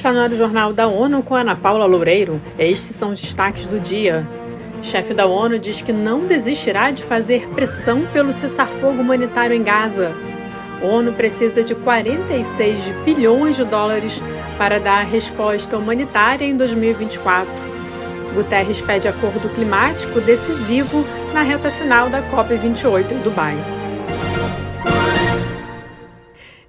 Está no ar o Jornal da ONU com Ana Paula Loureiro. Estes são os destaques do dia. Chefe da ONU diz que não desistirá de fazer pressão pelo cessar-fogo humanitário em Gaza. A ONU precisa de 46 bilhões de dólares para dar resposta humanitária em 2024. Guterres pede acordo climático decisivo na reta final da COP28 em Dubai.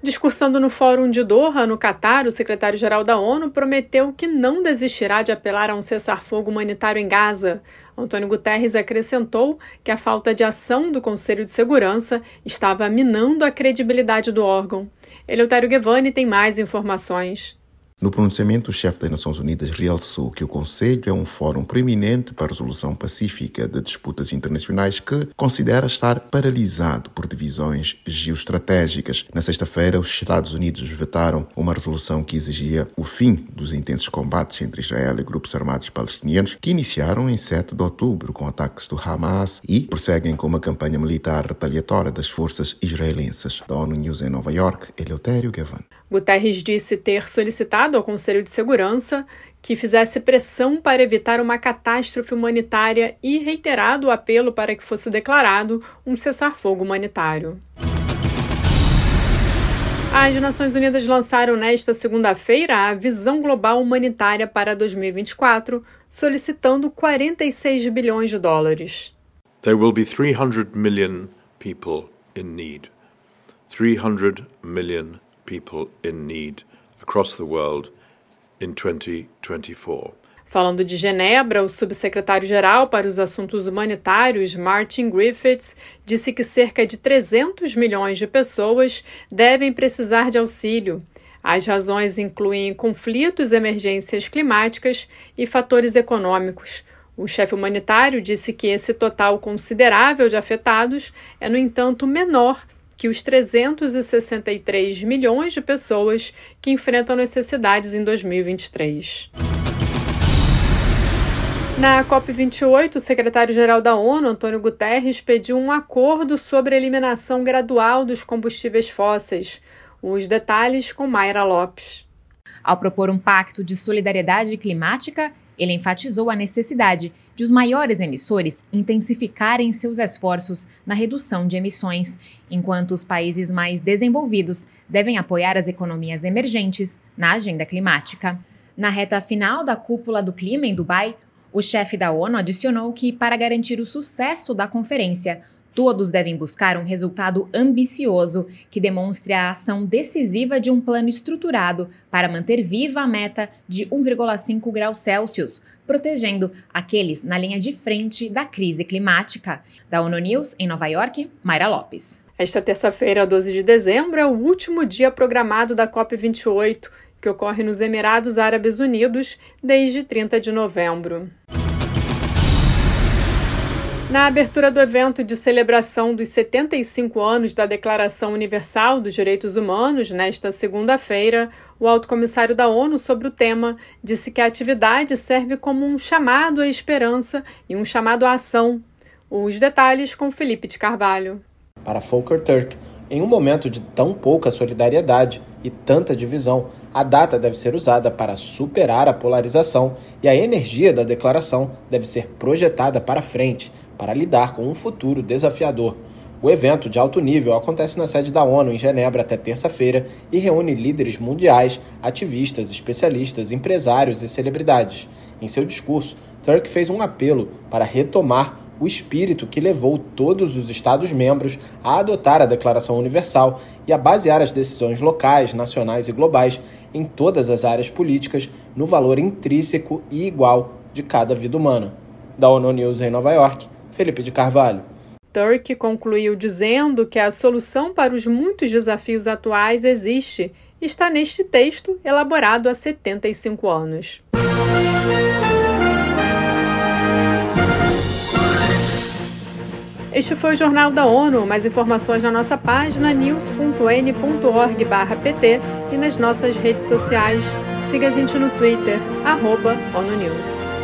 Discursando no Fórum de Doha, no Catar, o secretário-geral da ONU prometeu que não desistirá de apelar a um cessar-fogo humanitário em Gaza. Antônio Guterres acrescentou que a falta de ação do Conselho de Segurança estava minando a credibilidade do órgão. Eleutério Guevani tem mais informações. No pronunciamento, o chefe das Nações Unidas realçou que o Conselho é um fórum preeminente para a resolução pacífica de disputas internacionais que considera estar paralisado por divisões geoestratégicas. Na sexta-feira, os Estados Unidos vetaram uma resolução que exigia o fim dos intensos combates entre Israel e grupos armados palestinianos que iniciaram em 7 de outubro com ataques do Hamas e prosseguem com uma campanha militar retaliatória das forças israelenses. Da ONU News em Nova York, Eleutério Gavan. Guterres disse ter solicitado ao Conselho de Segurança que fizesse pressão para evitar uma catástrofe humanitária e reiterado o apelo para que fosse declarado um cessar-fogo humanitário. As Nações Unidas lançaram nesta segunda-feira a Visão Global Humanitária para 2024, solicitando 46 bilhões de dólares. There will be 300 million people in need. 300 million people in need across the world in 2024. Falando de Genebra, o subsecretário-geral para os assuntos humanitários, Martin Griffiths, disse que cerca de 300 milhões de pessoas devem precisar de auxílio. As razões incluem conflitos, emergências climáticas e fatores econômicos. O chefe humanitário disse que esse total considerável de afetados é, no entanto, menor que os 363 milhões de pessoas que enfrentam necessidades em 2023. Na COP28, o secretário-geral da ONU, Antônio Guterres, pediu um acordo sobre a eliminação gradual dos combustíveis fósseis. Os detalhes com Mayra Lopes. Ao propor um pacto de solidariedade climática, ele enfatizou a necessidade de os maiores emissores intensificarem seus esforços na redução de emissões, enquanto os países mais desenvolvidos devem apoiar as economias emergentes na agenda climática. Na reta final da cúpula do clima em Dubai, o chefe da ONU adicionou que, para garantir o sucesso da conferência, Todos devem buscar um resultado ambicioso que demonstre a ação decisiva de um plano estruturado para manter viva a meta de 1,5 graus Celsius, protegendo aqueles na linha de frente da crise climática. Da ONU News, em Nova York, Mayra Lopes. Esta terça-feira, 12 de dezembro, é o último dia programado da COP28, que ocorre nos Emirados Árabes Unidos desde 30 de novembro. Na abertura do evento de celebração dos 75 anos da Declaração Universal dos Direitos Humanos, nesta segunda-feira, o alto comissário da ONU sobre o tema disse que a atividade serve como um chamado à esperança e um chamado à ação. Os detalhes com Felipe de Carvalho. Para Volker Turk, em um momento de tão pouca solidariedade e tanta divisão, a data deve ser usada para superar a polarização e a energia da declaração deve ser projetada para frente para lidar com um futuro desafiador. O evento de alto nível acontece na sede da ONU em Genebra até terça-feira e reúne líderes mundiais, ativistas, especialistas, empresários e celebridades. Em seu discurso, Turk fez um apelo para retomar o espírito que levou todos os Estados-membros a adotar a Declaração Universal e a basear as decisões locais, nacionais e globais em todas as áreas políticas no valor intrínseco e igual de cada vida humana. Da ONU News em Nova York, Felipe de Carvalho. Turk concluiu dizendo que a solução para os muitos desafios atuais existe está neste texto elaborado há 75 anos. Este foi o Jornal da ONU. Mais informações na nossa página news.n.org/pt e nas nossas redes sociais. Siga a gente no Twitter, arroba ONU News.